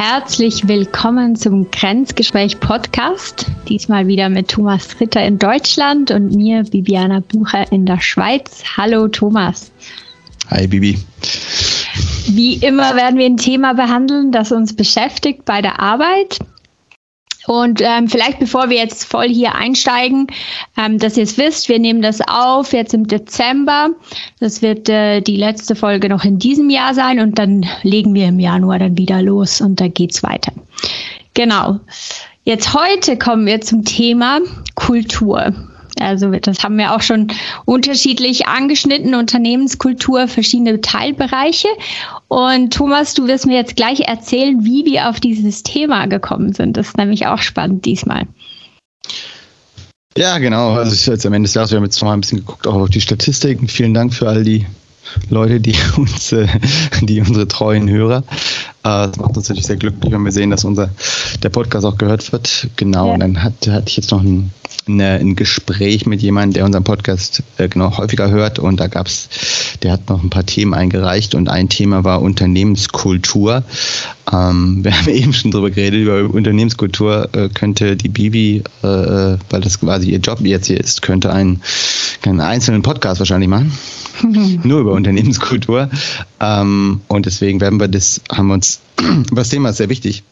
herzlich willkommen zum Grenzgespräch Podcast. Diesmal wieder mit Thomas Ritter in Deutschland und mir, Bibiana Bucher in der Schweiz. Hallo Thomas. Hi Bibi. Wie immer werden wir ein Thema behandeln, das uns beschäftigt bei der Arbeit. Und ähm, vielleicht bevor wir jetzt voll hier einsteigen, ähm, dass ihr es wisst, wir nehmen das auf jetzt im Dezember. Das wird äh, die letzte Folge noch in diesem Jahr sein und dann legen wir im Januar dann wieder los und da geht's weiter. Genau. Jetzt heute kommen wir zum Thema Kultur. Also das haben wir auch schon unterschiedlich angeschnitten, Unternehmenskultur, verschiedene Teilbereiche. Und Thomas, du wirst mir jetzt gleich erzählen, wie wir auf dieses Thema gekommen sind. Das ist nämlich auch spannend diesmal. Ja, genau. Also ich jetzt am Ende des Jahres, wir haben jetzt noch mal ein bisschen geguckt, auch auf die Statistiken. Vielen Dank für all die Leute, die uns, äh, die unsere treuen Hörer. Äh, das macht uns natürlich sehr glücklich, wenn wir sehen, dass unser der Podcast auch gehört wird. Genau. Ja. Und dann hat, hatte ich jetzt noch ein eine, ein Gespräch mit jemandem, der unseren Podcast äh, genau häufiger hört und da gab's, der hat noch ein paar Themen eingereicht und ein Thema war Unternehmenskultur. Ähm, wir haben eben schon drüber geredet, über Unternehmenskultur äh, könnte die Bibi, äh, weil das quasi ihr Job jetzt hier ist, könnte einen, einen einzelnen Podcast wahrscheinlich machen. Nur über Unternehmenskultur. Ähm, und deswegen werden wir das, haben wir uns, das Thema ist sehr wichtig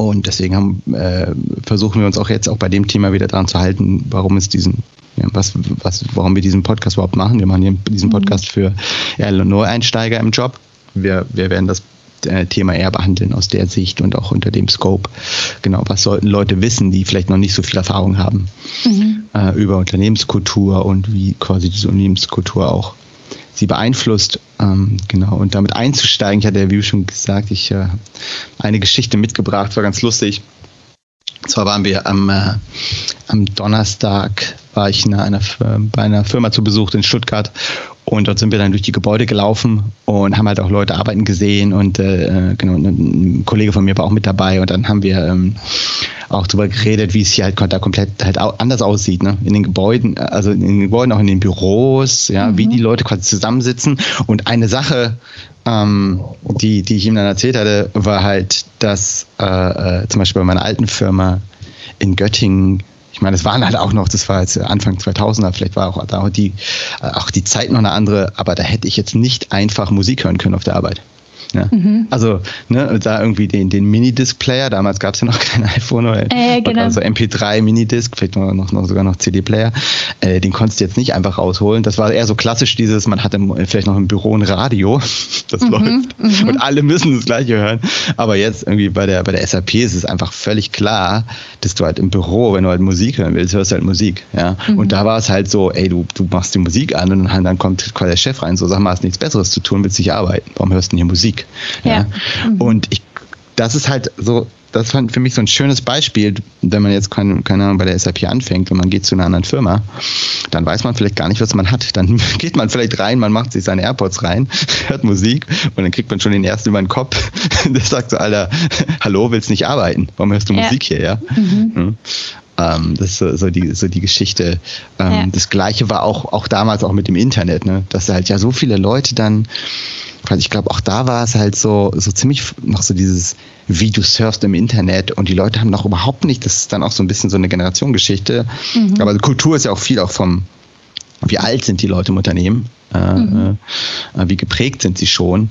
und deswegen haben, äh, versuchen wir uns auch jetzt auch bei dem Thema wieder daran zu halten, warum es diesen, ja, was, was, warum wir diesen Podcast überhaupt machen. Wir machen hier diesen mhm. Podcast für eher Neueinsteiger im Job. Wir, wir werden das äh, Thema eher behandeln aus der Sicht und auch unter dem Scope. Genau, was sollten Leute wissen, die vielleicht noch nicht so viel Erfahrung haben mhm. äh, über Unternehmenskultur und wie quasi diese Unternehmenskultur auch sie beeinflusst. Ähm, genau, und damit einzusteigen, ich hatte ja wie schon gesagt, ich äh, eine Geschichte mitgebracht, war ganz lustig. Und zwar waren wir am, äh, am Donnerstag, war ich in einer, bei einer Firma zu Besuch in Stuttgart und dort sind wir dann durch die Gebäude gelaufen und haben halt auch Leute arbeiten gesehen und äh, genau, ein Kollege von mir war auch mit dabei und dann haben wir ähm, auch darüber geredet, wie es hier halt da komplett halt anders aussieht, ne? In den Gebäuden, also in den Gebäuden, auch in den Büros, ja, mhm. wie die Leute quasi zusammensitzen. Und eine Sache, ähm, die, die ich ihm dann erzählt hatte, war halt, dass äh, äh, zum Beispiel bei meiner alten Firma in Göttingen ich meine, es waren halt auch noch, das war jetzt Anfang 2000er, vielleicht war auch, auch, die, auch die Zeit noch eine andere, aber da hätte ich jetzt nicht einfach Musik hören können auf der Arbeit. Ja. Mhm. Also ne, da irgendwie den, den Minidisc-Player, damals gab es ja noch kein iPhone oder äh, genau. also MP3 Minidisc, vielleicht noch, noch, sogar noch CD-Player, äh, den konntest du jetzt nicht einfach rausholen. Das war eher so klassisch dieses, man hatte vielleicht noch im Büro ein Radio, das mhm. läuft mhm. und alle müssen das gleiche hören. Aber jetzt irgendwie bei der, bei der SAP ist es einfach völlig klar, dass du halt im Büro, wenn du halt Musik hören willst, hörst du halt Musik. Ja? Mhm. Und da war es halt so, ey, du, du machst die Musik an und dann kommt quasi der Chef rein, so sag mal, hast nichts Besseres zu tun, willst nicht arbeiten. Warum hörst du denn hier Musik? Musik. Ja. ja. Mhm. Und ich, das ist halt so, das fand für mich so ein schönes Beispiel, wenn man jetzt keine, keine Ahnung bei der SAP anfängt und man geht zu einer anderen Firma, dann weiß man vielleicht gar nicht, was man hat. Dann geht man vielleicht rein, man macht sich seine AirPods rein, hört Musik und dann kriegt man schon den ersten über den Kopf. Der sagt so, Alter, hallo, willst nicht arbeiten? Warum hörst du ja. Musik hier, ja? Mhm. Hm? Ähm, das ist so, so, die, so die Geschichte. Ähm, ja. Das gleiche war auch, auch damals auch mit dem Internet, ne? dass halt ja so viele Leute dann ich glaube, auch da war es halt so, so ziemlich noch so dieses, wie du surfst im Internet und die Leute haben noch überhaupt nicht, das ist dann auch so ein bisschen so eine Generationengeschichte. Mhm. Aber Kultur ist ja auch viel auch vom, wie alt sind die Leute im Unternehmen, äh, mhm. äh, wie geprägt sind sie schon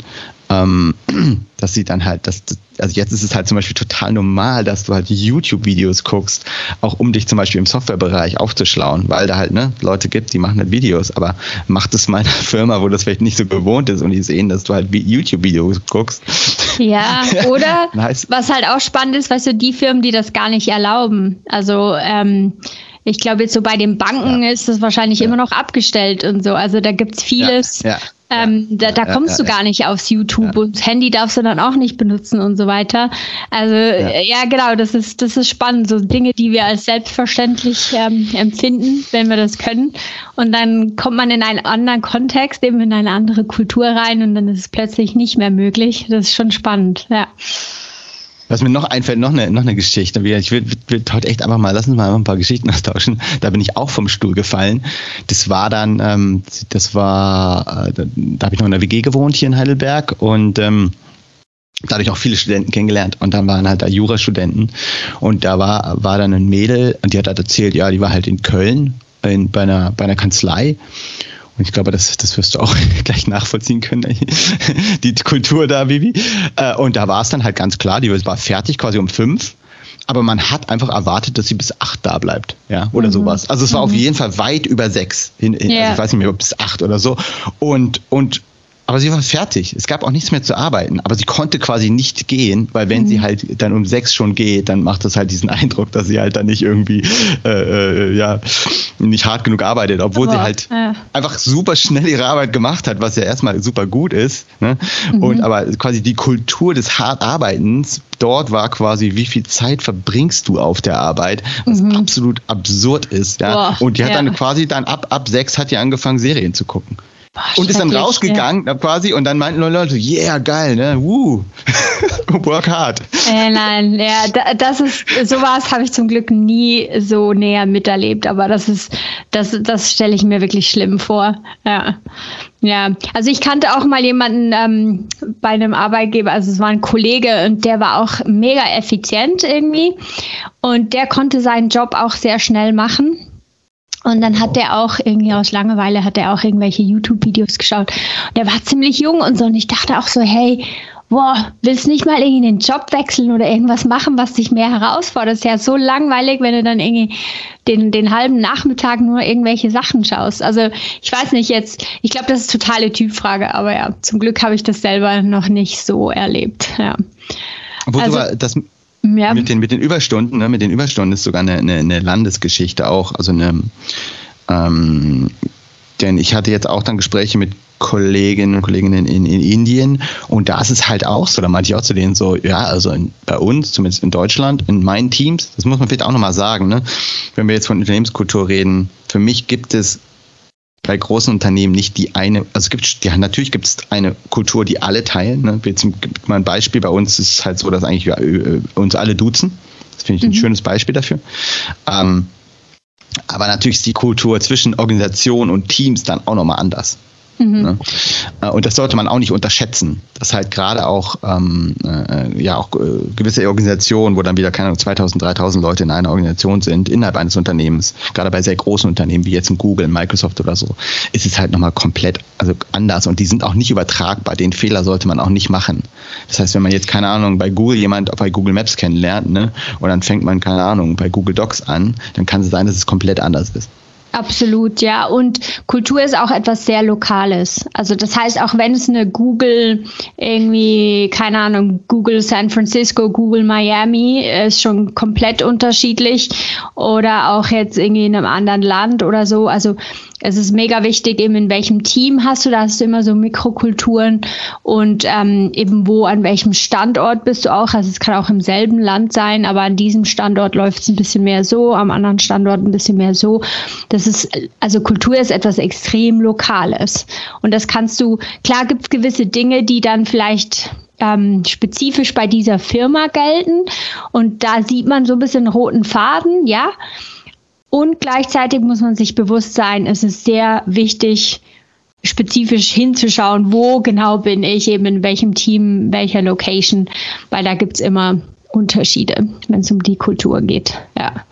ähm, dass sie dann halt, dass, also jetzt ist es halt zum Beispiel total normal, dass du halt YouTube-Videos guckst, auch um dich zum Beispiel im Softwarebereich aufzuschlauen, weil da halt ne, Leute gibt, die machen halt Videos, aber macht es mal in einer Firma, wo das vielleicht nicht so gewohnt ist und die sehen, dass du halt YouTube-Videos guckst. Ja, oder nice. was halt auch spannend ist, weißt du, die Firmen, die das gar nicht erlauben. Also ähm, ich glaube, jetzt so bei den Banken ja. ist das wahrscheinlich ja. immer noch abgestellt und so. Also da gibt's vieles. Ja. Ähm, da, da kommst du gar nicht aufs YouTube und das Handy darfst du dann auch nicht benutzen und so weiter. Also ja, genau, das ist, das ist spannend. So Dinge, die wir als selbstverständlich ähm, empfinden, wenn wir das können. Und dann kommt man in einen anderen Kontext, eben in eine andere Kultur rein und dann ist es plötzlich nicht mehr möglich. Das ist schon spannend, ja. Was mir noch einfällt, noch eine, noch eine Geschichte. Ich will, will heute echt einfach mal, lass uns mal ein paar Geschichten austauschen. Da bin ich auch vom Stuhl gefallen. Das war dann, ähm, das war, äh, da, habe ich noch in der WG gewohnt hier in Heidelberg und ähm, dadurch auch viele Studenten kennengelernt und dann waren halt da Jurastudenten und da war, war dann ein Mädel und die hat halt erzählt, ja, die war halt in Köln in, bei, einer, bei einer Kanzlei ich glaube, das, das wirst du auch gleich nachvollziehen können, die Kultur da, Bibi. Äh, und da war es dann halt ganz klar, die war fertig quasi um fünf aber man hat einfach erwartet, dass sie bis acht da bleibt, ja, oder mhm. sowas. Also es war mhm. auf jeden Fall weit über sechs. Hin, yeah. also ich weiß nicht mehr, ob bis acht oder so. Und, und aber sie war fertig. Es gab auch nichts mehr zu arbeiten. Aber sie konnte quasi nicht gehen, weil wenn mhm. sie halt dann um sechs schon geht, dann macht das halt diesen Eindruck, dass sie halt dann nicht irgendwie äh, äh, ja nicht hart genug arbeitet, obwohl aber, sie halt ja. einfach super schnell ihre Arbeit gemacht hat, was ja erstmal super gut ist. Ne? Mhm. Und aber quasi die Kultur des Hartarbeitens dort war quasi, wie viel Zeit verbringst du auf der Arbeit, was mhm. absolut absurd ist. Ja? Boah, Und die hat ja. dann quasi dann ab ab sechs hat die angefangen Serien zu gucken. Boah, und ist dann rausgegangen ja. quasi und dann meinten Leute, yeah, geil, ne? Woo. Work hard. Äh, nein, ja, das ist, sowas habe ich zum Glück nie so näher miterlebt, aber das ist, das, das stelle ich mir wirklich schlimm vor. Ja. Ja, also ich kannte auch mal jemanden ähm, bei einem Arbeitgeber, also es war ein Kollege und der war auch mega effizient irgendwie und der konnte seinen Job auch sehr schnell machen und dann hat er auch irgendwie aus Langeweile hat er auch irgendwelche YouTube-Videos geschaut. Und der war ziemlich jung und so. Und ich dachte auch so, hey, boah, willst nicht mal irgendwie den Job wechseln oder irgendwas machen, was dich mehr herausfordert? Das ist ja so langweilig, wenn du dann irgendwie den, den halben Nachmittag nur irgendwelche Sachen schaust. Also ich weiß nicht jetzt, ich glaube, das ist totale Typfrage, aber ja, zum Glück habe ich das selber noch nicht so erlebt. Ja. Wo also, das ja. Mit, den, mit den Überstunden, ne? mit den Überstunden ist sogar eine, eine, eine Landesgeschichte auch. Also eine, ähm, denn ich hatte jetzt auch dann Gespräche mit Kolleginnen und Kollegen in, in, in, Indien und da ist es halt auch so, da meinte ich auch zu denen so, ja, also in, bei uns, zumindest in Deutschland, in meinen Teams, das muss man vielleicht auch nochmal sagen, ne? wenn wir jetzt von Unternehmenskultur reden, für mich gibt es bei großen Unternehmen nicht die eine, also es gibt, ja, natürlich gibt es eine Kultur, die alle teilen. Ne? Jetzt mal ein Beispiel, bei uns ist es halt so, dass eigentlich wir äh, uns alle duzen. Das finde ich ein mhm. schönes Beispiel dafür. Ähm, aber natürlich ist die Kultur zwischen Organisation und Teams dann auch nochmal anders. Mhm. Ne? Äh, und das sollte man auch nicht unterschätzen, dass halt gerade auch, ähm, äh, ja, auch äh, gewisse Organisationen, wo dann wieder, keine Ahnung, 2000, 3000 Leute in einer Organisation sind, innerhalb eines Unternehmens, gerade bei sehr großen Unternehmen wie jetzt ein Google, Microsoft oder so, ist es halt nochmal komplett also anders und die sind auch nicht übertragbar. Den Fehler sollte man auch nicht machen. Das heißt, wenn man jetzt, keine Ahnung, bei Google jemand bei Google Maps kennenlernt, ne, und dann fängt man, keine Ahnung, bei Google Docs an, dann kann es sein, dass es komplett anders ist. Absolut, ja. Und Kultur ist auch etwas sehr Lokales. Also das heißt, auch wenn es eine Google irgendwie, keine Ahnung, Google San Francisco, Google Miami ist schon komplett unterschiedlich oder auch jetzt irgendwie in einem anderen Land oder so. Also es ist mega wichtig, eben in welchem Team hast du, da hast du immer so Mikrokulturen und ähm, eben wo, an welchem Standort bist du auch. Also es kann auch im selben Land sein, aber an diesem Standort läuft es ein bisschen mehr so, am anderen Standort ein bisschen mehr so. Das ist, also Kultur ist etwas extrem Lokales. Und das kannst du, klar gibt es gewisse Dinge, die dann vielleicht ähm, spezifisch bei dieser Firma gelten. Und da sieht man so ein bisschen roten Faden, ja. Und gleichzeitig muss man sich bewusst sein, es ist sehr wichtig, spezifisch hinzuschauen, wo genau bin ich, eben in welchem Team, welcher Location, weil da gibt es immer Unterschiede, wenn es um die Kultur geht. Ja.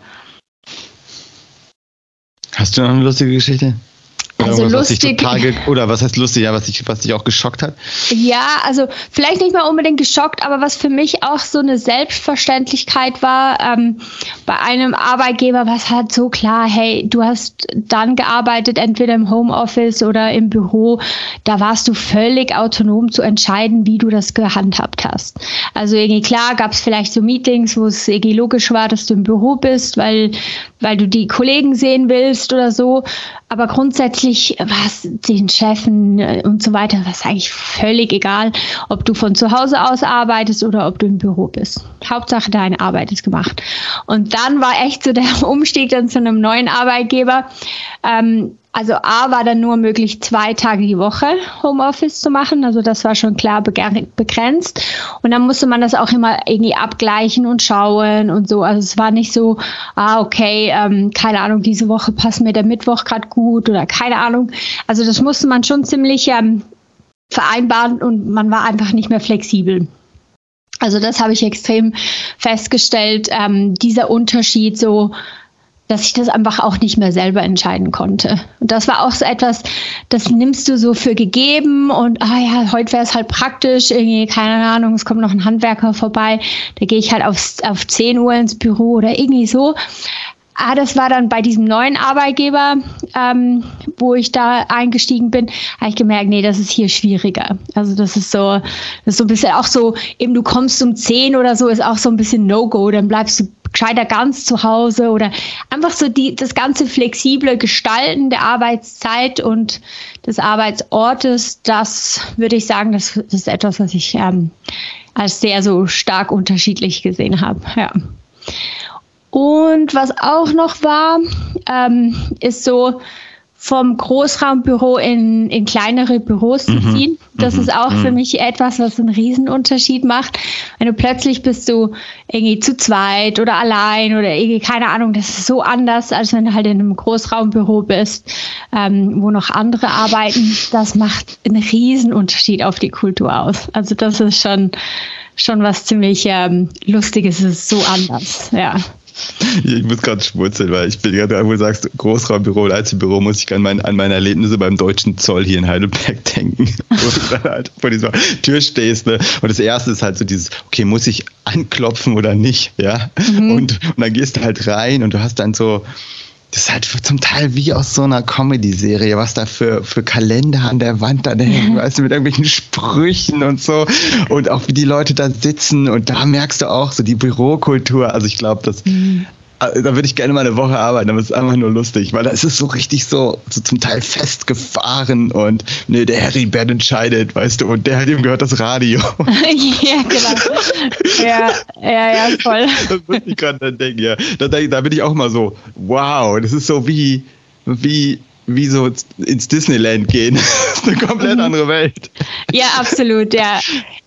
Hast du noch eine lustige Geschichte? Also was, lustig. Was total, oder was heißt lustig, ja, was, dich, was dich auch geschockt hat? Ja, also vielleicht nicht mal unbedingt geschockt, aber was für mich auch so eine Selbstverständlichkeit war, ähm, bei einem Arbeitgeber war es halt so klar, hey, du hast dann gearbeitet, entweder im Homeoffice oder im Büro, da warst du völlig autonom zu entscheiden, wie du das gehandhabt hast. Also irgendwie klar gab es vielleicht so Meetings, wo es irgendwie logisch war, dass du im Büro bist, weil, weil du die Kollegen sehen willst oder so, aber grundsätzlich was den Chefen äh, und so weiter, was eigentlich völlig egal, ob du von zu Hause aus arbeitest oder ob du im Büro bist. Hauptsache deine Arbeit ist gemacht. Und dann war echt so der Umstieg dann zu einem neuen Arbeitgeber. Ähm, also A war dann nur möglich, zwei Tage die Woche Homeoffice zu machen. Also das war schon klar begrenzt. Und dann musste man das auch immer irgendwie abgleichen und schauen und so. Also es war nicht so, ah, okay, ähm, keine Ahnung, diese Woche passt mir der Mittwoch gerade gut oder keine Ahnung. Also das musste man schon ziemlich ähm, vereinbaren und man war einfach nicht mehr flexibel. Also das habe ich extrem festgestellt, ähm, dieser Unterschied so, dass ich das einfach auch nicht mehr selber entscheiden konnte. Und das war auch so etwas, das nimmst du so für gegeben und ah ja, heute wäre es halt praktisch, irgendwie, keine Ahnung, es kommt noch ein Handwerker vorbei, da gehe ich halt auf, auf 10 Uhr ins Büro oder irgendwie so. Ah, das war dann bei diesem neuen Arbeitgeber, ähm, wo ich da eingestiegen bin, habe ich gemerkt, nee, das ist hier schwieriger. Also das ist so, das ist so ein bisschen auch so, eben du kommst um 10 oder so, ist auch so ein bisschen No-Go, dann bleibst du gescheiter ganz zu Hause oder einfach so die, das ganze flexible Gestalten der Arbeitszeit und des Arbeitsortes, das würde ich sagen, das, das ist etwas, was ich ähm, als sehr so stark unterschiedlich gesehen habe. Ja. Und was auch noch war, ähm, ist so vom Großraumbüro in, in kleinere Büros zu mhm. ziehen. Das mhm. ist auch mhm. für mich etwas, was einen Riesenunterschied macht. Wenn du plötzlich bist du irgendwie zu zweit oder allein oder irgendwie, keine Ahnung, das ist so anders, als wenn du halt in einem Großraumbüro bist, ähm, wo noch andere arbeiten. Das macht einen Riesenunterschied auf die Kultur aus. Also das ist schon, schon was ziemlich ähm, Lustiges, es ist so anders, ja. Ich muss gerade schmunzeln, weil ich bin gerade, wo du sagst, Großraumbüro oder Einzelbüro, muss ich an, mein, an meine Erlebnisse beim deutschen Zoll hier in Heidelberg denken. wo du dann halt vor dieser Tür stehst. Ne? Und das erste ist halt so dieses, okay, muss ich anklopfen oder nicht? Ja. Mhm. Und, und dann gehst du halt rein und du hast dann so, das ist halt zum Teil wie aus so einer Comedy-Serie, was da für, für Kalender an der Wand dann hängen, weißt du, mit irgendwelchen Sprüchen und so. Und auch wie die Leute da sitzen. Und da merkst du auch so die Bürokultur. Also ich glaube, das, mhm. Da würde ich gerne mal eine Woche arbeiten, aber es ist einfach nur lustig, weil da ist es so richtig so, so zum Teil festgefahren und nee, der Heribert entscheidet, weißt du, und der hat ihm gehört das Radio. ja, genau. ja, ja, ja, voll. Das muss ich gerade dann denken, ja. Da, da bin ich auch mal so, wow, das ist so wie, wie wie so ins Disneyland gehen. das ist eine komplett mhm. andere Welt. Ja, absolut, ja.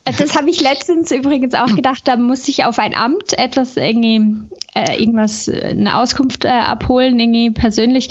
Das habe ich letztens übrigens auch gedacht, da muss ich auf ein Amt etwas irgendwie, äh, irgendwas, eine Auskunft äh, abholen, irgendwie persönlich.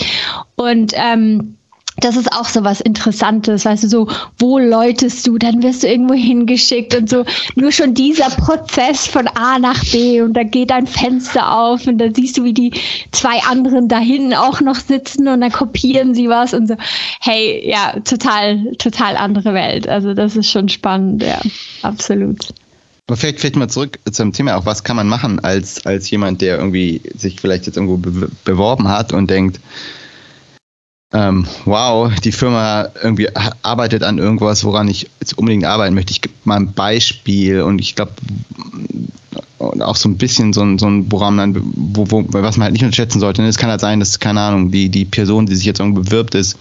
Und ähm, das ist auch so was Interessantes, weißt du, so, wo läutest du, dann wirst du irgendwo hingeschickt und so. Nur schon dieser Prozess von A nach B und da geht ein Fenster auf und dann siehst du, wie die zwei anderen da hinten auch noch sitzen und dann kopieren sie was und so. Hey, ja, total, total andere Welt. Also das ist schon spannend, ja, absolut. Aber vielleicht, vielleicht mal zurück zum Thema, auch was kann man machen als, als jemand, der irgendwie sich vielleicht jetzt irgendwo beworben hat und denkt, ähm, wow, die Firma irgendwie arbeitet an irgendwas, woran ich jetzt unbedingt arbeiten möchte. Ich gebe mal ein Beispiel und ich glaube, und auch so ein bisschen so ein, so ein Programm, dann, wo, wo, was man halt nicht unterschätzen sollte. Es kann halt sein, dass, keine Ahnung, die, die Person, die sich jetzt irgendwo bewirbt, ist,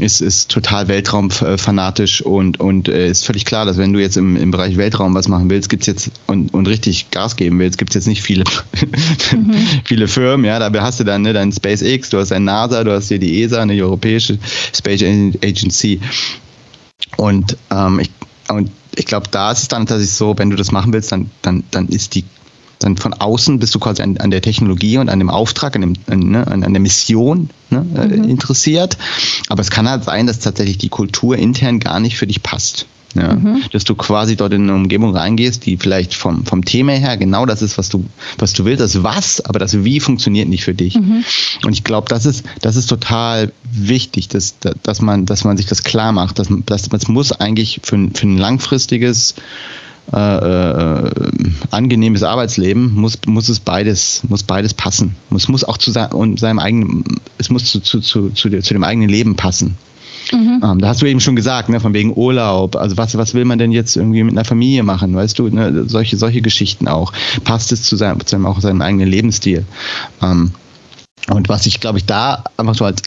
ist, ist total weltraumfanatisch und, und äh, ist völlig klar, dass wenn du jetzt im, im Bereich Weltraum was machen willst, gibt's jetzt und, und richtig Gas geben willst, gibt's jetzt nicht viele, mhm. viele Firmen, ja, dabei hast du dann ne, dein SpaceX, du hast ein NASA, du hast hier die ESA, eine europäische Space Agency. Und ähm, ich, und ich glaube, da ist es dann tatsächlich so, wenn du das machen willst, dann, dann, dann ist die dann von außen bist du quasi an, an der Technologie und an dem Auftrag, an, dem, an, ne, an, der Mission ne, äh, mhm. interessiert. Aber es kann halt sein, dass tatsächlich die Kultur intern gar nicht für dich passt. Ja, mhm. Dass du quasi dort in eine Umgebung reingehst, die vielleicht vom, vom Thema her genau das ist, was du, was du willst. Das Was, aber das Wie funktioniert nicht für dich. Mhm. Und ich glaube, das ist, das ist total wichtig, dass, dass, man, dass man sich das klar macht. Dass, dass, das muss eigentlich für, für ein langfristiges äh, äh, angenehmes Arbeitsleben muss, muss es beides, muss beides passen. Es muss auch zu seinem eigenen, es muss zu, zu, zu, zu, dem eigenen Leben passen. Mhm. Ähm, da hast du eben schon gesagt, ne, von wegen Urlaub. Also was, was will man denn jetzt irgendwie mit einer Familie machen? Weißt du, ne, solche, solche Geschichten auch. Passt es zu seinem, zu seinem, auch seinem eigenen Lebensstil? Ähm, und was ich, glaube ich, da einfach so als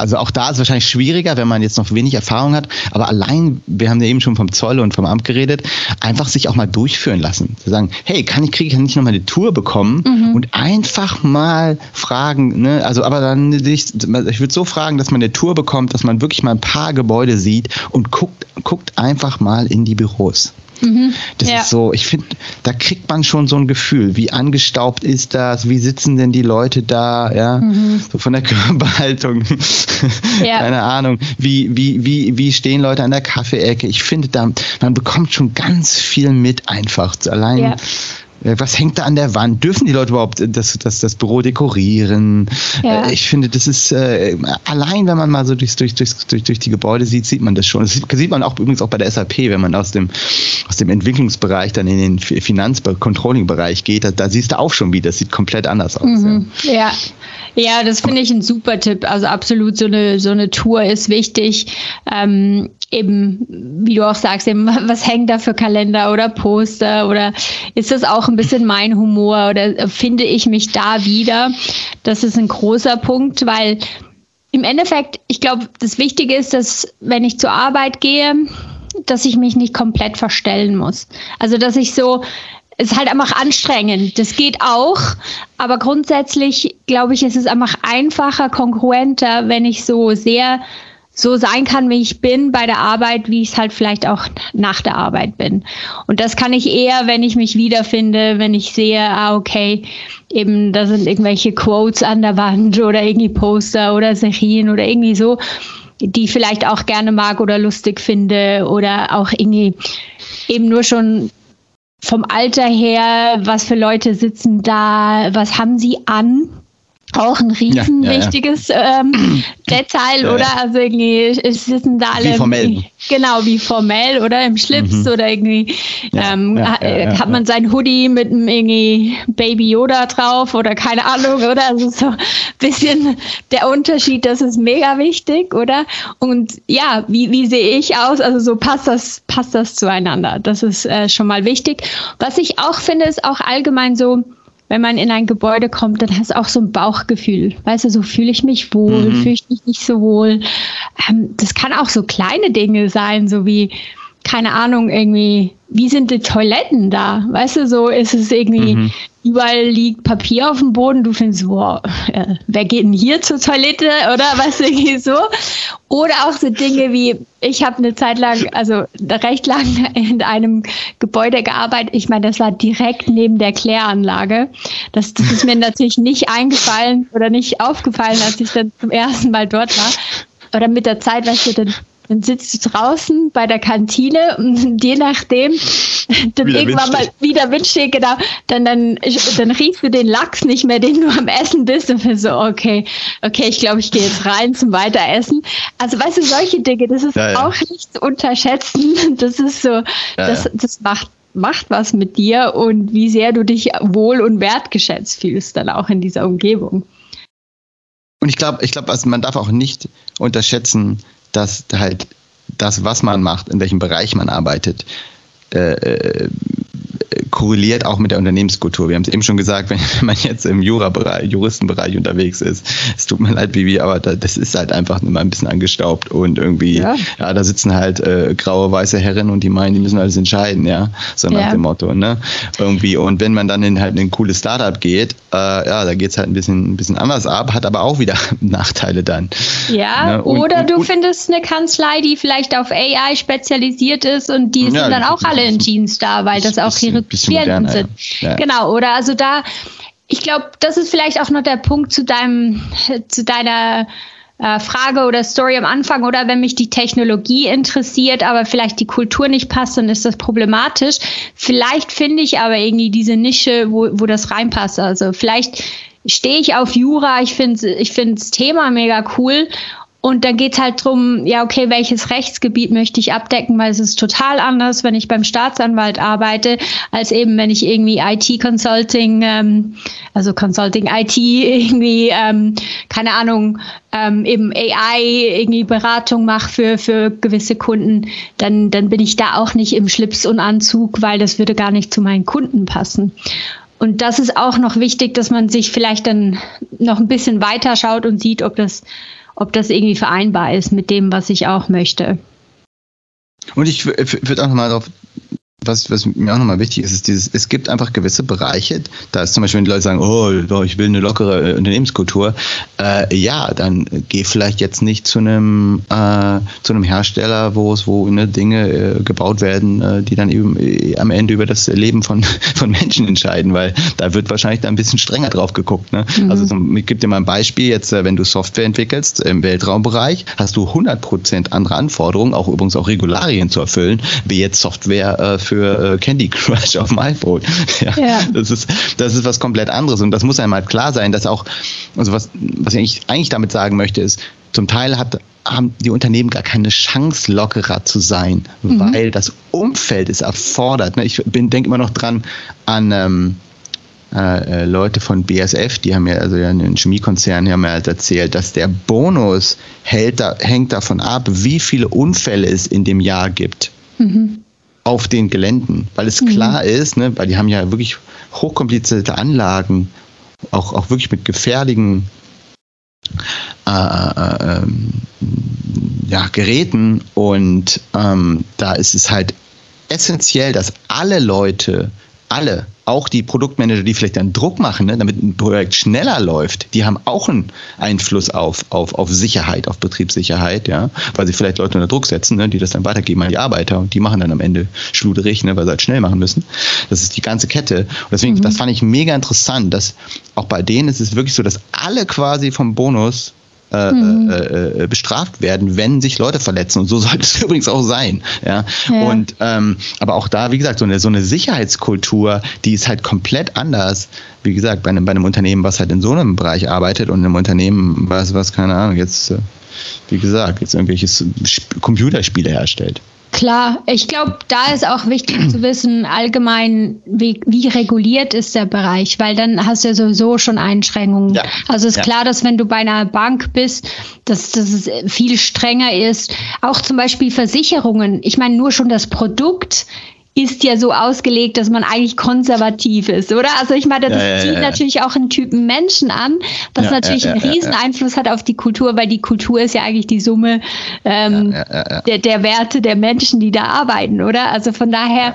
also auch da ist es wahrscheinlich schwieriger, wenn man jetzt noch wenig Erfahrung hat. Aber allein, wir haben ja eben schon vom Zoll und vom Amt geredet, einfach sich auch mal durchführen lassen. Zu sagen, hey, kann ich, kriege ich nicht noch mal eine Tour bekommen mhm. und einfach mal fragen, ne? Also, aber dann, ich, ich würde so fragen, dass man eine Tour bekommt, dass man wirklich mal ein paar Gebäude sieht und guckt, guckt einfach mal in die Büros. Mhm. Das ja. ist so, ich finde, da kriegt man schon so ein Gefühl, wie angestaubt ist das, wie sitzen denn die Leute da, ja, mhm. so von der Körperhaltung, ja. keine Ahnung, wie, wie, wie, wie stehen Leute an der Kaffeeecke. Ich finde, da, man bekommt schon ganz viel mit einfach, allein. Ja was hängt da an der Wand? Dürfen die Leute überhaupt das, das, das Büro dekorieren? Ja. Äh, ich finde, das ist äh, allein, wenn man mal so durch, durch, durch, durch, durch die Gebäude sieht, sieht man das schon. Das sieht, sieht man auch übrigens auch bei der SAP, wenn man aus dem, aus dem Entwicklungsbereich dann in den Finanz-Controlling-Bereich geht, da, da, siehst du auch schon wieder, das sieht komplett anders aus. Mhm. Ja. ja. Ja, das finde ich ein super Tipp. Also absolut so eine so eine Tour ist wichtig. Ähm, eben, wie du auch sagst, eben, was hängt da für Kalender oder Poster oder ist das auch ein bisschen mein Humor oder finde ich mich da wieder? Das ist ein großer Punkt, weil im Endeffekt, ich glaube, das Wichtige ist, dass wenn ich zur Arbeit gehe, dass ich mich nicht komplett verstellen muss. Also, dass ich so, es ist halt einfach anstrengend. Das geht auch, aber grundsätzlich glaube ich, ist es einfach einfacher, konkurrenter, wenn ich so sehr so sein kann, wie ich bin bei der Arbeit, wie ich es halt vielleicht auch nach der Arbeit bin. Und das kann ich eher, wenn ich mich wiederfinde, wenn ich sehe, ah, okay, eben da sind irgendwelche Quotes an der Wand oder irgendwie Poster oder Serien oder irgendwie so, die ich vielleicht auch gerne mag oder lustig finde oder auch irgendwie eben nur schon vom Alter her, was für Leute sitzen da, was haben sie an? Auch ein riesen ja, ja, wichtiges ja. Ähm, Detail, oder? Also irgendwie sitzen da alle. Wie formell. Genau, wie formell, oder? Im Schlips mhm. oder irgendwie ähm, hat man sein Hoodie mit einem irgendwie Baby Yoda drauf oder keine Ahnung, oder? Also so ein bisschen der Unterschied, das ist mega wichtig, oder? Und ja, wie, wie sehe ich aus? Also so passt das, passt das zueinander. Das ist äh, schon mal wichtig. Was ich auch finde, ist auch allgemein so, wenn man in ein Gebäude kommt, dann hast du auch so ein Bauchgefühl. Weißt du, so fühle ich mich wohl, mhm. fühle ich mich nicht so wohl. Ähm, das kann auch so kleine Dinge sein, so wie, keine Ahnung, irgendwie, wie sind die Toiletten da? Weißt du, so ist es irgendwie, mhm. Überall liegt Papier auf dem Boden, du findest, wow, äh, wer geht denn hier zur Toilette oder was irgendwie so? Oder auch so Dinge wie, ich habe eine Zeit lang, also recht lang in einem Gebäude gearbeitet. Ich meine, das war direkt neben der Kläranlage. Das, das ist mir natürlich nicht eingefallen oder nicht aufgefallen, als ich dann zum ersten Mal dort war. Oder mit der Zeit, weißt du, dann dann sitzt du draußen bei der Kantine und je nachdem, dann wieder irgendwann mal wieder windstill, genau, dann, dann, dann riechst du den Lachs nicht mehr, den du am Essen bist und bist so, okay, okay, ich glaube, ich gehe jetzt rein zum Weiteressen. Also weißt du, solche Dinge, das ist ja, ja. auch nicht zu unterschätzen. Das ist so, ja, das, das macht macht was mit dir und wie sehr du dich wohl und wertgeschätzt fühlst dann auch in dieser Umgebung. Und ich glaube, ich glaube, also man darf auch nicht unterschätzen, dass halt das, was man macht, in welchem Bereich man arbeitet, äh, äh korreliert auch mit der Unternehmenskultur. Wir haben es eben schon gesagt, wenn man jetzt im Jura-Bereich, Juristenbereich unterwegs ist, es tut mir leid, Bibi, aber das ist halt einfach mal ein bisschen angestaubt und irgendwie, ja, ja da sitzen halt äh, graue, weiße Herren und die meinen, die müssen alles entscheiden, ja, so nach ja. dem Motto, ne, irgendwie. Und wenn man dann in halt ein cooles Startup geht, äh, ja, da geht es halt ein bisschen, ein bisschen anders ab, hat aber auch wieder Nachteile dann. Ja, ne? und, oder und, du und, findest eine Kanzlei, die vielleicht auf AI spezialisiert ist und die sind ja, dann auch alle in Jeans da, weil das auch ihre Klienten sind. Ja. Genau, oder also da, ich glaube, das ist vielleicht auch noch der Punkt zu deinem, zu deiner äh, Frage oder Story am Anfang oder wenn mich die Technologie interessiert, aber vielleicht die Kultur nicht passt, dann ist das problematisch. Vielleicht finde ich aber irgendwie diese Nische, wo, wo das reinpasst. Also vielleicht stehe ich auf Jura, ich finde ich finde das Thema mega cool und dann geht's halt drum, ja, okay, welches Rechtsgebiet möchte ich abdecken, weil es ist total anders, wenn ich beim Staatsanwalt arbeite, als eben, wenn ich irgendwie IT-Consulting, ähm, also Consulting IT, irgendwie, ähm, keine Ahnung, ähm, eben AI, irgendwie Beratung mache für, für gewisse Kunden, dann, dann bin ich da auch nicht im Schlips und Anzug, weil das würde gar nicht zu meinen Kunden passen. Und das ist auch noch wichtig, dass man sich vielleicht dann noch ein bisschen weiter schaut und sieht, ob das ob das irgendwie vereinbar ist mit dem, was ich auch möchte. Und ich würde auch nochmal darauf was, was mir auch nochmal wichtig ist, ist dieses, es gibt einfach gewisse Bereiche, da ist zum Beispiel, wenn die Leute sagen, oh, ich will eine lockere äh, Unternehmenskultur, äh, ja, dann geh vielleicht jetzt nicht zu einem, äh, zu einem Hersteller, wo es, wo ne, Dinge äh, gebaut werden, äh, die dann eben äh, am Ende über das Leben von, von Menschen entscheiden, weil da wird wahrscheinlich da ein bisschen strenger drauf geguckt. Ne? Mhm. Also ich gebe dir mal ein Beispiel, jetzt, wenn du Software entwickelst im Weltraumbereich, hast du 100% andere Anforderungen, auch übrigens auch Regularien zu erfüllen, wie jetzt Software für für äh, Candy Crush auf dem iPhone. Ja, ja, Das, ist, das ist was komplett anderes. Und das muss einem halt klar sein, dass auch, also was, was ich eigentlich, damit sagen möchte, ist, zum Teil hat, haben die Unternehmen gar keine Chance, lockerer zu sein, mhm. weil das Umfeld es erfordert. Ne? Ich denke immer noch dran an ähm, äh, äh Leute von BSF, die haben ja, also ja einen Chemiekonzern, die haben ja halt erzählt, dass der Bonus hält da, hängt davon ab, wie viele Unfälle es in dem Jahr gibt. Mhm auf den Geländen, weil es mhm. klar ist, ne, weil die haben ja wirklich hochkomplizierte Anlagen, auch, auch wirklich mit gefährlichen äh, äh, ähm, ja, Geräten und ähm, da ist es halt essentiell, dass alle Leute, alle auch die Produktmanager, die vielleicht dann Druck machen, ne, damit ein Projekt schneller läuft, die haben auch einen Einfluss auf, auf, auf Sicherheit, auf Betriebssicherheit, ja, weil sie vielleicht Leute unter Druck setzen, ne, die das dann weitergeben an die Arbeiter und die machen dann am Ende schluderig, ne, weil sie halt schnell machen müssen. Das ist die ganze Kette. Und deswegen, mhm. das fand ich mega interessant, dass auch bei denen ist es wirklich so, dass alle quasi vom Bonus äh, mhm. äh, bestraft werden, wenn sich Leute verletzen. Und so sollte es übrigens auch sein. Ja? ja. Und ähm, aber auch da, wie gesagt, so eine, so eine Sicherheitskultur, die ist halt komplett anders. Wie gesagt, bei einem, bei einem Unternehmen, was halt in so einem Bereich arbeitet und einem Unternehmen, was, was, keine Ahnung, jetzt, äh, wie gesagt, jetzt irgendwelche Computerspiele herstellt. Klar, ich glaube, da ist auch wichtig zu wissen, allgemein, wie, wie, reguliert ist der Bereich, weil dann hast du ja sowieso schon Einschränkungen. Ja. Also ist ja. klar, dass wenn du bei einer Bank bist, dass, dass es viel strenger ist. Auch zum Beispiel Versicherungen. Ich meine, nur schon das Produkt ist ja so ausgelegt, dass man eigentlich konservativ ist, oder? Also ich meine, das ja, ja, zieht ja, natürlich auch einen Typen Menschen an, was natürlich einen riesen Einfluss hat auf die Kultur, weil die Kultur ist ja eigentlich die Summe ähm, Der, der Werte der Menschen, die da arbeiten, oder? Also von daher,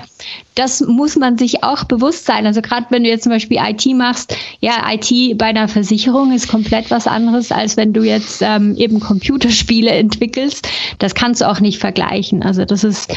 das muss man sich auch bewusst sein. Also gerade wenn du jetzt zum Beispiel IT machst, ja, IT bei einer Versicherung ist komplett was anderes, als wenn du jetzt ähm, eben Computerspiele entwickelst. Das kannst du auch nicht vergleichen. Also das ist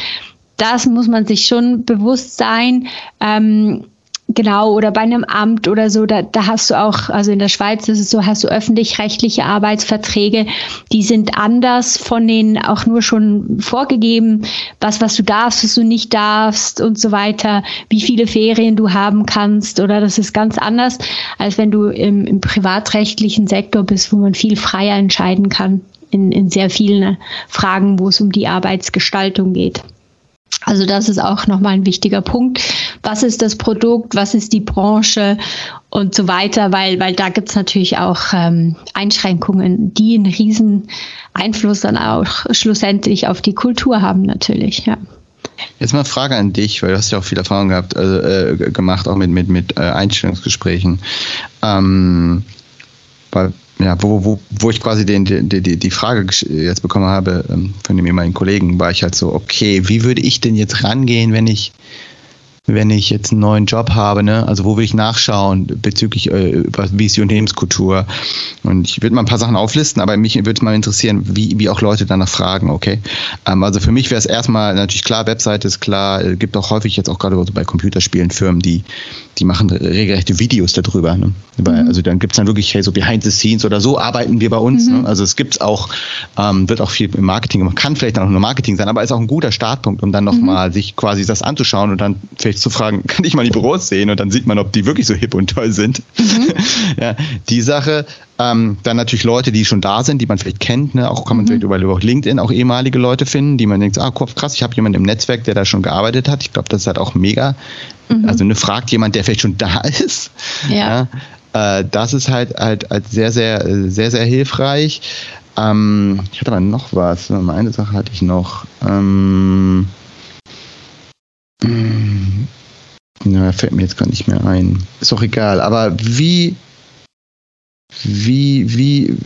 das muss man sich schon bewusst sein. Ähm, Genau, oder bei einem Amt oder so, da, da hast du auch, also in der Schweiz ist es so, hast du öffentlich-rechtliche Arbeitsverträge, die sind anders von denen auch nur schon vorgegeben, was, was du darfst, was du nicht darfst und so weiter, wie viele Ferien du haben kannst, oder das ist ganz anders, als wenn du im, im privatrechtlichen Sektor bist, wo man viel freier entscheiden kann in, in sehr vielen Fragen, wo es um die Arbeitsgestaltung geht. Also das ist auch nochmal ein wichtiger Punkt. Was ist das Produkt? Was ist die Branche? Und so weiter, weil, weil da gibt's natürlich auch ähm, Einschränkungen, die einen riesen Einfluss dann auch schlussendlich auf die Kultur haben natürlich, ja. Jetzt mal eine Frage an dich, weil du hast ja auch viel Erfahrung gehabt, also, äh, gemacht, auch mit, mit, mit äh, Einstellungsgesprächen. Ähm, weil ja, wo, wo, wo ich quasi den, die, die, die Frage jetzt bekommen habe ähm, von dem ehemaligen Kollegen, war ich halt so, okay, wie würde ich denn jetzt rangehen, wenn ich wenn ich jetzt einen neuen Job habe, ne? also wo will ich nachschauen bezüglich, äh, wie ist die Unternehmenskultur? Und ich würde mal ein paar Sachen auflisten, aber mich würde mal interessieren, wie, wie auch Leute danach fragen, okay? Ähm, also für mich wäre es erstmal natürlich klar, Webseite ist klar, es gibt auch häufig jetzt auch gerade bei Computerspielen Firmen, die, die machen regelrechte Videos darüber. Ne? Weil, mhm. Also dann gibt es dann wirklich, hey, so behind the scenes oder so arbeiten wir bei uns. Ne? Mhm. Ne? Also es gibt auch, ähm, wird auch viel im Marketing gemacht, kann vielleicht auch nur Marketing sein, aber ist auch ein guter Startpunkt, um dann nochmal mhm. sich quasi das anzuschauen und dann vielleicht zu fragen, kann ich mal die Büros sehen und dann sieht man, ob die wirklich so hip und toll sind. Mhm. ja, die Sache. Ähm, dann natürlich Leute, die schon da sind, die man vielleicht kennt. Ne? Auch kann man mhm. vielleicht über, über LinkedIn auch ehemalige Leute finden, die man denkt, ah, krass, ich habe jemanden im Netzwerk, der da schon gearbeitet hat. Ich glaube, das ist halt auch mega. Mhm. Also ne, fragt jemand, der vielleicht schon da ist. Ja. ja? Äh, das ist halt, halt, halt sehr, sehr, sehr, sehr hilfreich. Ähm, ich hatte aber noch was. Eine Sache hatte ich noch. Ähm, na, fällt mir jetzt gar nicht mehr ein. Ist auch egal. Aber wie, wie, wie,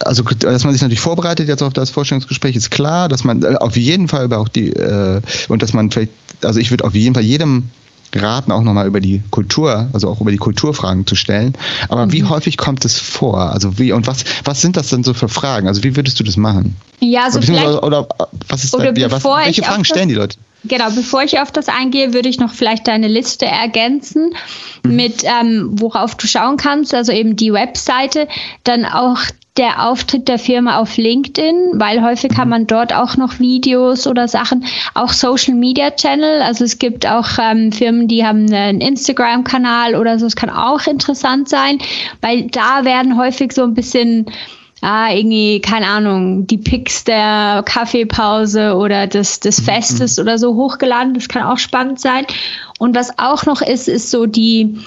also dass man sich natürlich vorbereitet jetzt auf das Vorstellungsgespräch ist klar, dass man äh, auf jeden Fall über auch die äh, und dass man vielleicht, also ich würde auf jeden Fall jedem raten, auch nochmal über die Kultur, also auch über die Kulturfragen zu stellen. Aber mhm. wie häufig kommt es vor? Also wie und was, was sind das denn so für Fragen? Also wie würdest du das machen? Ja, also oder, oder, was ist oder da, ja, was, welche Fragen stellen die Leute? Genau, bevor ich auf das eingehe, würde ich noch vielleicht deine Liste ergänzen mhm. mit, ähm, worauf du schauen kannst, also eben die Webseite, dann auch der Auftritt der Firma auf LinkedIn, weil häufig kann man dort auch noch Videos oder Sachen, auch Social Media Channel. Also es gibt auch ähm, Firmen, die haben einen Instagram-Kanal oder so. Es kann auch interessant sein, weil da werden häufig so ein bisschen ah, irgendwie, keine Ahnung, die Pics der Kaffeepause oder des, des mhm. Festes oder so hochgeladen. Das kann auch spannend sein. Und was auch noch ist, ist so die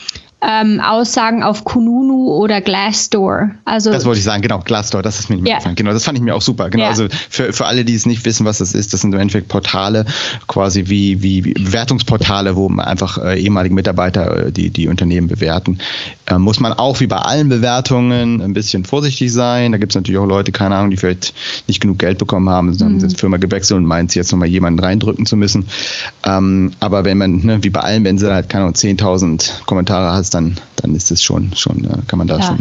ähm, Aussagen auf Kununu oder Glassdoor. Also das wollte ich sagen, genau, Glassdoor, das ist mir nicht yeah. Genau, das fand ich mir auch super. Genau, yeah. also für, für alle, die es nicht wissen, was das ist, das sind im Endeffekt Portale, quasi wie, wie, Bewertungsportale, wo man einfach äh, ehemalige Mitarbeiter, äh, die, die Unternehmen bewerten. Äh, muss man auch wie bei allen Bewertungen ein bisschen vorsichtig sein. Da gibt es natürlich auch Leute, keine Ahnung, die vielleicht nicht genug Geld bekommen haben, dann mhm. haben die Firma gewechselt und meint, jetzt nochmal jemanden reindrücken zu müssen. Ähm, aber wenn man, ne, wie bei allen, wenn sie halt, keine Ahnung, 10.000 Kommentare hast, dann, dann ist es schon, schon, äh, kann man da ja. schon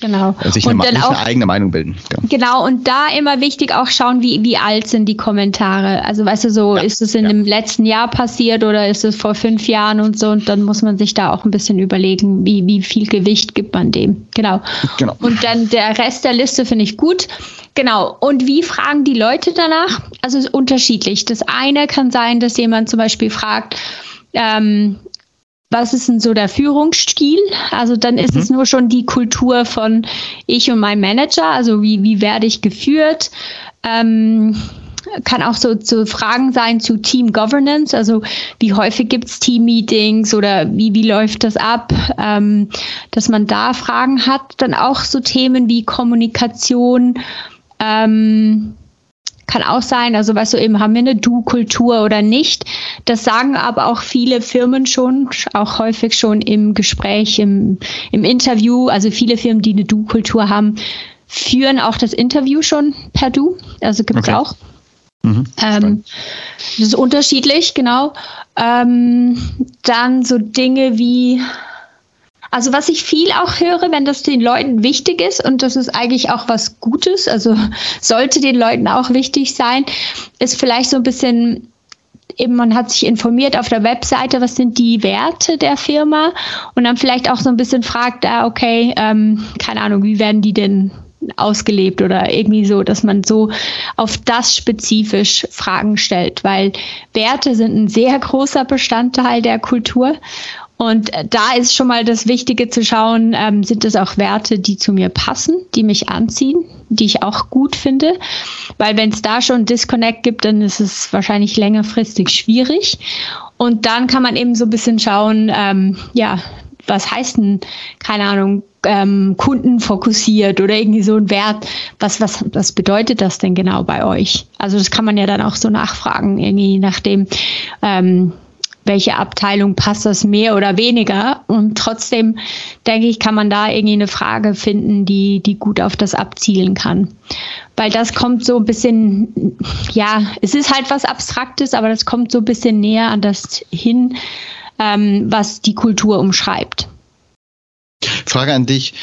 Genau. Sich eine, dann auch, eine eigene Meinung bilden. Genau. genau, und da immer wichtig auch schauen, wie, wie alt sind die Kommentare. Also weißt du so, ja. ist es in ja. dem letzten Jahr passiert oder ist es vor fünf Jahren und so? Und dann muss man sich da auch ein bisschen überlegen, wie, wie viel Gewicht gibt man dem. Genau. genau. Und dann der Rest der Liste finde ich gut. Genau. Und wie fragen die Leute danach? Also ist unterschiedlich. Das eine kann sein, dass jemand zum Beispiel fragt, ähm, was ist denn so der Führungsstil? Also dann ist mhm. es nur schon die Kultur von ich und mein Manager, also wie, wie werde ich geführt? Ähm, kann auch so zu Fragen sein zu Team Governance, also wie häufig gibt es Team-Meetings oder wie, wie läuft das ab, ähm, dass man da Fragen hat. Dann auch so Themen wie Kommunikation, ähm, kann auch sein, also weißt du eben, haben wir eine Du-Kultur oder nicht? Das sagen aber auch viele Firmen schon, auch häufig schon im Gespräch, im, im Interview. Also viele Firmen, die eine Du-Kultur haben, führen auch das Interview schon per Du. Also gibt es okay. auch. Mhm, ähm, das ist unterschiedlich, genau. Ähm, dann so Dinge wie, also was ich viel auch höre, wenn das den Leuten wichtig ist und das ist eigentlich auch was Gutes, also sollte den Leuten auch wichtig sein, ist vielleicht so ein bisschen eben man hat sich informiert auf der Webseite, was sind die Werte der Firma? Und dann vielleicht auch so ein bisschen fragt, ah, okay, ähm, keine Ahnung, wie werden die denn ausgelebt oder irgendwie so, dass man so auf das spezifisch Fragen stellt, weil Werte sind ein sehr großer Bestandteil der Kultur und äh, da ist schon mal das Wichtige zu schauen, ähm, sind es auch Werte, die zu mir passen, die mich anziehen, die ich auch gut finde. Weil wenn es da schon Disconnect gibt, dann ist es wahrscheinlich längerfristig schwierig. Und dann kann man eben so ein bisschen schauen, ähm, ja, was heißt denn, keine Ahnung, ähm, kundenfokussiert oder irgendwie so ein Wert. Was, was, was bedeutet das denn genau bei euch? Also das kann man ja dann auch so nachfragen, irgendwie nachdem, ähm, welche Abteilung passt das mehr oder weniger. Und trotzdem, denke ich, kann man da irgendwie eine Frage finden, die, die gut auf das abzielen kann. Weil das kommt so ein bisschen, ja, es ist halt was Abstraktes, aber das kommt so ein bisschen näher an das hin, ähm, was die Kultur umschreibt. Frage an dich.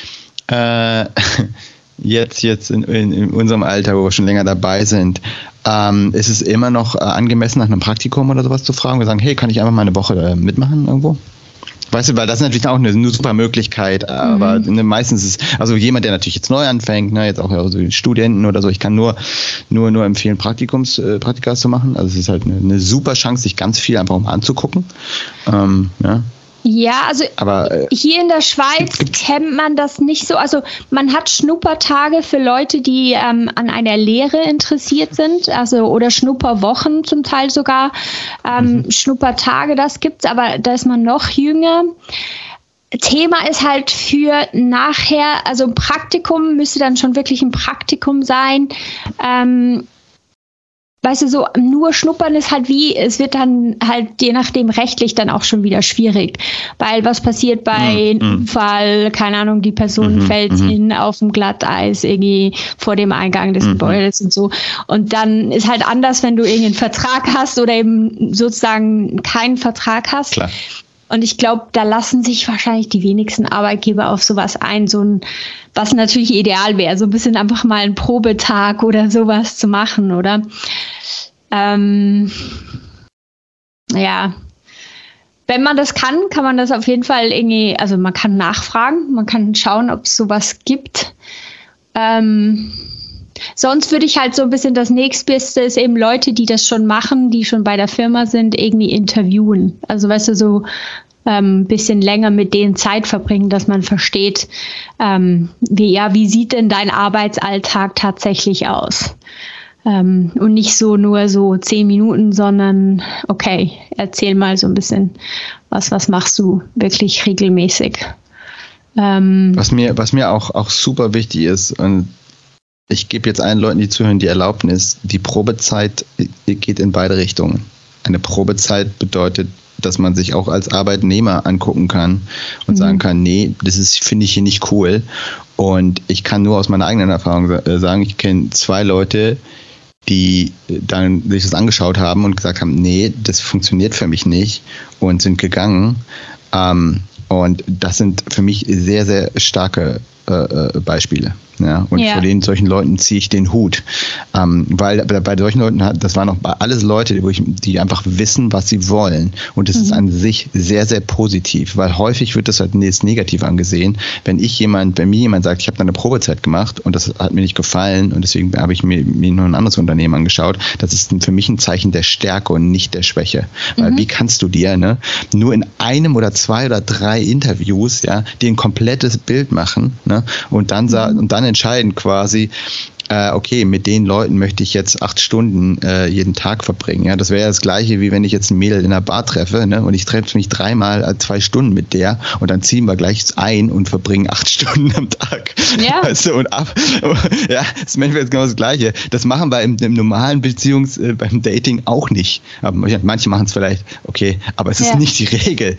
Äh, jetzt, jetzt in, in, in, unserem Alter, wo wir schon länger dabei sind, ähm, ist es immer noch äh, angemessen, nach einem Praktikum oder sowas zu fragen? Wir sagen, hey, kann ich einfach mal eine Woche äh, mitmachen irgendwo? Weißt du, weil das ist natürlich auch eine, eine super Möglichkeit, aber mhm. ne, meistens ist, also jemand, der natürlich jetzt neu anfängt, ne, jetzt auch ja, so Studenten oder so, ich kann nur, nur, nur empfehlen, Praktikums, äh, Praktikas zu machen. Also es ist halt eine, eine super Chance, sich ganz viel einfach mal anzugucken. Ähm, ja. Ja, also Aber, äh, hier in der Schweiz kennt man das nicht so. Also man hat Schnuppertage für Leute, die ähm, an einer Lehre interessiert sind, also oder Schnupperwochen zum Teil sogar. Ähm, mhm. Schnuppertage, das gibt's, aber da ist man noch jünger. Thema ist halt für nachher, also Praktikum müsste dann schon wirklich ein Praktikum sein. Ähm, weißt du, so nur schnuppern ist halt wie, es wird dann halt je nachdem rechtlich dann auch schon wieder schwierig. Weil was passiert bei mhm. einem Unfall, keine Ahnung, die Person mhm. fällt mhm. hin auf dem Glatteis irgendwie vor dem Eingang des mhm. Gebäudes und so. Und dann ist halt anders, wenn du irgendeinen Vertrag hast oder eben sozusagen keinen Vertrag hast. Klar. Und ich glaube, da lassen sich wahrscheinlich die wenigsten Arbeitgeber auf sowas ein, so ein, was natürlich ideal wäre, so ein bisschen einfach mal einen Probetag oder sowas zu machen, oder? Ähm, ja. Wenn man das kann, kann man das auf jeden Fall irgendwie, also man kann nachfragen, man kann schauen, ob es sowas gibt. Ähm, sonst würde ich halt so ein bisschen das nächstbeste ist eben Leute, die das schon machen, die schon bei der Firma sind, irgendwie interviewen. Also weißt du, so ein ähm, bisschen länger mit denen Zeit verbringen, dass man versteht, ähm, wie, ja, wie sieht denn dein Arbeitsalltag tatsächlich aus? Ähm, und nicht so nur so zehn Minuten, sondern okay, erzähl mal so ein bisschen, was, was machst du wirklich regelmäßig? Ähm, was mir, was mir auch, auch super wichtig ist, und ich gebe jetzt allen Leuten, die zuhören, die Erlaubnis, die Probezeit geht in beide Richtungen. Eine Probezeit bedeutet, dass man sich auch als Arbeitnehmer angucken kann und mhm. sagen kann, nee, das ist, finde ich hier nicht cool. Und ich kann nur aus meiner eigenen Erfahrung äh, sagen, ich kenne zwei Leute, die dann sich das angeschaut haben und gesagt haben, nee, das funktioniert für mich nicht und sind gegangen. Ähm, und das sind für mich sehr, sehr starke äh, äh Beispiele. Ja, und ja. vor den solchen Leuten ziehe ich den Hut. Ähm, weil bei, bei solchen Leuten, das waren auch alles Leute, die, die einfach wissen, was sie wollen. Und das mhm. ist an sich sehr, sehr positiv, weil häufig wird das halt negativ angesehen. Wenn ich jemand, wenn mir jemand sagt, ich habe da eine Probezeit gemacht und das hat mir nicht gefallen und deswegen habe ich mir, mir nur ein anderes Unternehmen angeschaut, das ist für mich ein Zeichen der Stärke und nicht der Schwäche. Weil mhm. wie kannst du dir ne, nur in einem oder zwei oder drei Interviews ja, dir ein komplettes Bild machen ne, und dann, mhm. und dann entscheiden quasi, äh, okay, mit den Leuten möchte ich jetzt acht Stunden äh, jeden Tag verbringen. Ja, das wäre ja das Gleiche, wie wenn ich jetzt ein Mädel in der Bar treffe ne, und ich treffe mich dreimal äh, zwei Stunden mit der und dann ziehen wir gleich ein und verbringen acht Stunden am Tag. Ja. Weißt du, und ab, ja, das ist manchmal genau das Gleiche. Das machen wir im, im normalen Beziehungs-, äh, beim Dating auch nicht. Manche machen es vielleicht, okay, aber es ist ja. nicht die Regel.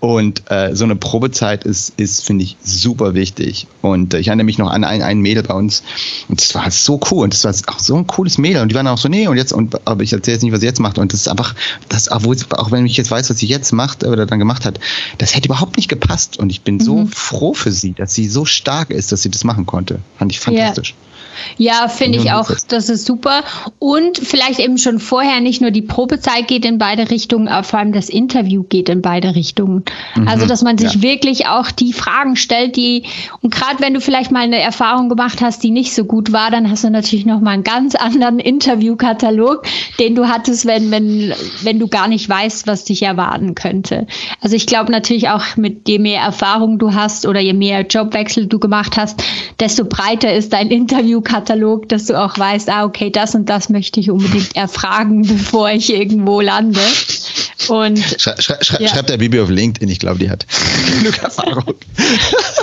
Und äh, so eine Probezeit ist, ist finde ich, super wichtig. Und äh, ich erinnere mich noch an ein, ein Mädel bei uns und das war war so cool und das war auch so ein cooles Mädel und die waren auch so, nee, und jetzt, und, aber ich erzähle jetzt nicht, was sie jetzt macht und das ist einfach, das, obwohl, auch wenn ich jetzt weiß, was sie jetzt macht oder dann gemacht hat, das hätte überhaupt nicht gepasst und ich bin mhm. so froh für sie, dass sie so stark ist, dass sie das machen konnte. Fand ich fantastisch. Yeah. Ja, finde ich auch, das ist super. Und vielleicht eben schon vorher nicht nur die Probezeit geht in beide Richtungen, aber vor allem das Interview geht in beide Richtungen. Mhm. Also, dass man sich ja. wirklich auch die Fragen stellt, die, und gerade wenn du vielleicht mal eine Erfahrung gemacht hast, die nicht so gut war, dann hast du natürlich nochmal einen ganz anderen Interviewkatalog, den du hattest, wenn, wenn, wenn du gar nicht weißt, was dich erwarten könnte. Also ich glaube natürlich auch, mit je mehr Erfahrung du hast oder je mehr Jobwechsel du gemacht hast, desto breiter ist dein Interview Katalog, dass du auch weißt, ah, okay, das und das möchte ich unbedingt erfragen, bevor ich irgendwo lande. Und schrei, schrei, schrei, ja. schreibt der Bibi auf LinkedIn, ich glaube, die hat genug Erfahrung.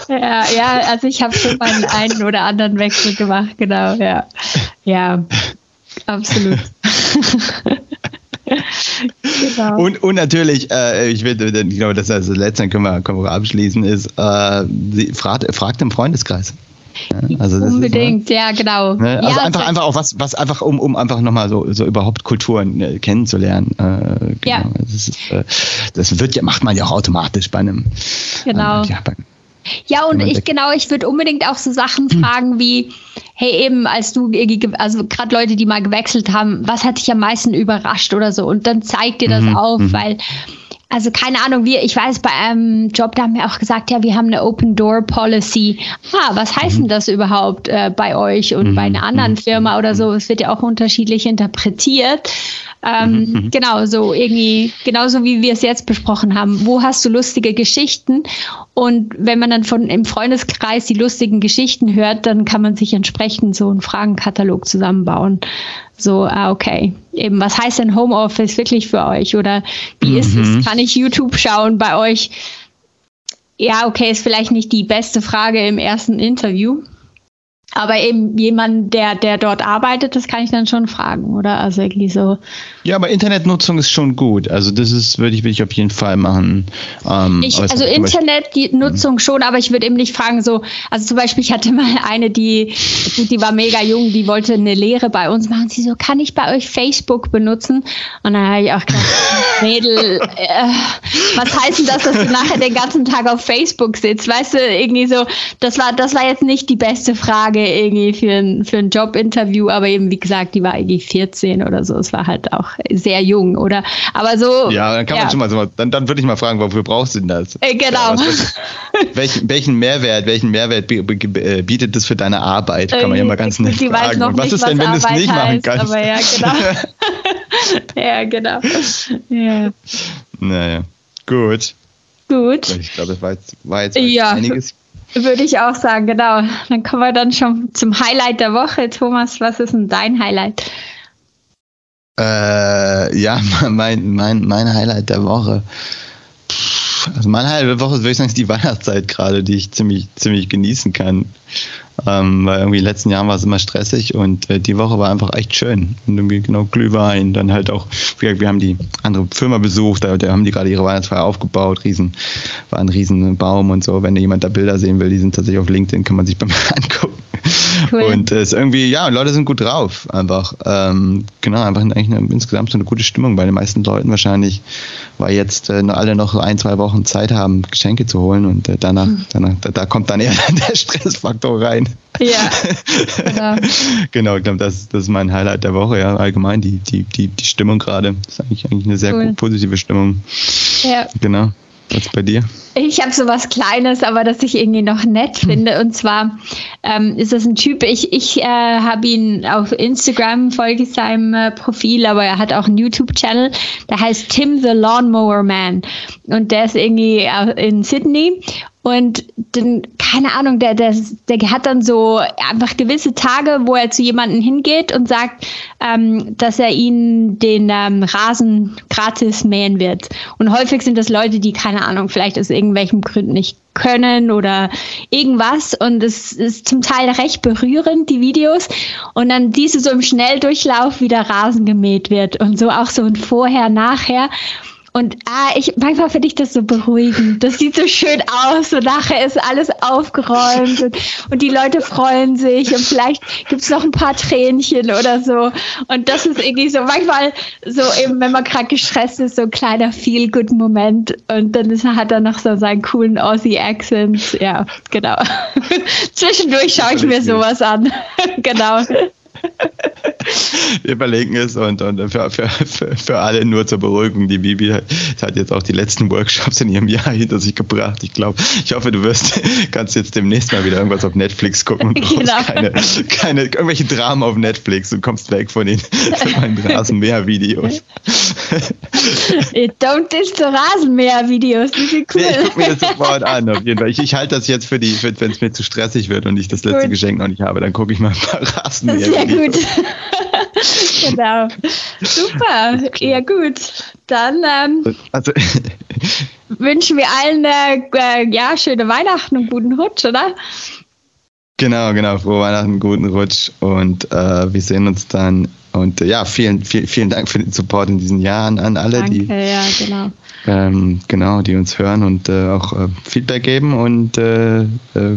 ja, ja, also ich habe schon mal einen oder anderen Wechsel gemacht, genau, ja. Ja, absolut. genau. und, und natürlich, äh, ich, will, ich glaube, das, das letzte können wir, können wir abschließen, ist, äh, fragt, fragt im Freundeskreis. Also Unbedingt, ist, ja, genau. Ne? Also ja, einfach, einfach auch was, was einfach, um, um einfach nochmal so, so überhaupt Kulturen äh, kennenzulernen. Äh, genau. Ja. Das, ist, äh, das wird ja, macht man ja auch automatisch bei einem. Genau. ja, bei, ja, und ich genau, ich würde unbedingt auch so Sachen hm. fragen wie, hey, eben als du, also gerade Leute, die mal gewechselt haben, was hat dich am meisten überrascht oder so? Und dann zeigt dir das mhm. auf, mhm. weil also keine Ahnung, wir, ich weiß, bei einem Job, da haben wir auch gesagt, ja, wir haben eine Open Door Policy. Ah, was heißt mhm. denn das überhaupt äh, bei euch und mhm. bei einer anderen mhm. Firma oder so? Es wird ja auch unterschiedlich interpretiert. Ähm, mhm. mhm. Genau, so irgendwie, genauso wie wir es jetzt besprochen haben. Wo hast du lustige Geschichten? Und wenn man dann von im Freundeskreis die lustigen Geschichten hört, dann kann man sich entsprechend so einen Fragenkatalog zusammenbauen. So, ah, okay. Eben, was heißt denn Homeoffice wirklich für euch? Oder wie mhm. ist es? Mhm. Kann ich YouTube schauen bei euch? Ja, okay, ist vielleicht nicht die beste Frage im ersten Interview. Aber eben jemand, der, der dort arbeitet, das kann ich dann schon fragen, oder? Also irgendwie so. Ja, aber Internetnutzung ist schon gut. Also das ist, würde ich, würde ich auf jeden Fall machen. Ähm, ich, also Internetnutzung mhm. schon, aber ich würde eben nicht fragen, so, also zum Beispiel, ich hatte mal eine, die, die war mega jung, die wollte eine Lehre bei uns machen. Sie so, kann ich bei euch Facebook benutzen? Und dann habe ich auch gedacht, Mädel, äh, was heißt denn das, dass du nachher den ganzen Tag auf Facebook sitzt? Weißt du, irgendwie so, das war, das war jetzt nicht die beste Frage irgendwie für ein, für ein Jobinterview, aber eben, wie gesagt, die war irgendwie 14 oder so. Es war halt auch sehr jung, oder? Aber so. Ja, dann kann man schon mal so, dann, dann würde ich mal fragen, wofür brauchst du denn das? Äh, genau. Ja, welchen, welchen Mehrwert, welchen Mehrwert äh, bietet das für deine Arbeit? Kann man ja mal ganz nett fragen. Und was ist denn, wenn du es nicht machen kannst? Aber ja, genau. ja, genau. Ja. Naja, gut. Gut. Ich glaube, das war jetzt, war jetzt ja. einiges. Würde ich auch sagen, genau. Dann kommen wir dann schon zum Highlight der Woche. Thomas, was ist denn dein Highlight? Äh, ja, mein, mein, mein Highlight der Woche. Also meine Highlight der Woche ist, würde ich sagen, ist die Weihnachtszeit gerade, die ich ziemlich, ziemlich genießen kann. Ähm, weil irgendwie in den letzten Jahren war es immer stressig und äh, die Woche war einfach echt schön. Und irgendwie genau Glühwein, dann halt auch, wir haben die andere Firma besucht, da, da haben die gerade ihre Weihnachtsfeier aufgebaut, riesen, war ein riesen Baum und so. Wenn jemand da Bilder sehen will, die sind tatsächlich auf LinkedIn, kann man sich beim angucken. Cool. Und es äh, ist irgendwie, ja, Leute sind gut drauf, einfach. Ähm, genau, einfach eigentlich eine, insgesamt so eine gute Stimmung bei den meisten Leuten wahrscheinlich, weil jetzt äh, alle noch ein, zwei Wochen Zeit haben, Geschenke zu holen und äh, danach, hm. danach da, da, kommt dann eher der Stressfaktor rein. Ja. genau, genau ich glaube, das, das ist mein Highlight der Woche, ja, allgemein, die, die, die, die Stimmung gerade. ist eigentlich, eigentlich eine sehr cool. positive Stimmung. Ja. Genau. Was bei dir? Ich habe so was Kleines, aber das ich irgendwie noch nett hm. finde. Und zwar ähm, ist das ein Typ, ich, ich äh, habe ihn auf Instagram, folge seinem äh, Profil, aber er hat auch einen YouTube-Channel. Der heißt Tim the Lawnmower Man. Und der ist irgendwie äh, in Sydney und dann, keine Ahnung, der, der, der hat dann so einfach gewisse Tage, wo er zu jemandem hingeht und sagt, ähm, dass er ihnen den ähm, Rasen gratis mähen wird. Und häufig sind das Leute, die, keine Ahnung, vielleicht aus irgendwelchen Gründen nicht können oder irgendwas. Und es ist zum Teil recht berührend, die Videos. Und dann diese so im Schnelldurchlauf, wie der Rasen gemäht wird und so auch so ein Vorher, Nachher. Und ah, ich, manchmal finde ich das so beruhigend. Das sieht so schön aus und nachher ist alles aufgeräumt und, und die Leute freuen sich und vielleicht gibt es noch ein paar Tränchen oder so. Und das ist irgendwie so manchmal so eben, wenn man gerade gestresst ist, so ein kleiner Feel-Good-Moment und dann ist, hat er noch so seinen coolen Aussie-Accent. Ja, genau. Zwischendurch schaue ich mir sowas an. genau. Wir überlegen es und, und für, für, für, alle nur zur Beruhigung. Die Bibi hat, jetzt auch die letzten Workshops in ihrem Jahr hinter sich gebracht. Ich glaube, ich hoffe, du wirst, kannst jetzt demnächst mal wieder irgendwas auf Netflix gucken und genau. keine, keine, irgendwelche Dramen auf Netflix und kommst weg von den Rasenmäher-Videos. Don't diss the Rasenmäher-Videos. Cool. Nee, ich gucke mir das sofort an, auf jeden Fall. Ich, ich halte das jetzt für die, wenn es mir zu stressig wird und ich das letzte Gut. Geschenk noch nicht habe, dann gucke ich mal ein paar Rasenmäher-Videos gut. genau. Super. Ja, gut. Dann ähm, also, wünschen wir allen äh, ja, schöne Weihnachten und guten Rutsch, oder? Genau, genau. Frohe Weihnachten, guten Rutsch und äh, wir sehen uns dann. Und äh, ja, vielen, vielen, vielen Dank für den Support in diesen Jahren an alle, Danke, die, ja, genau. Ähm, genau, die uns hören und äh, auch äh, Feedback geben. Und äh,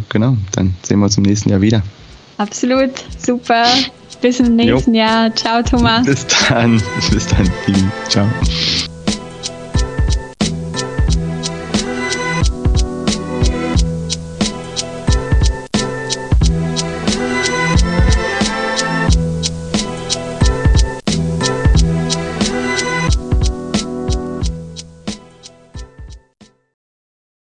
genau, dann sehen wir uns im nächsten Jahr wieder. Absolut, super. Bis im nächsten jo. Jahr. Ciao, Thomas. Bis dann. Bis dann. Ciao.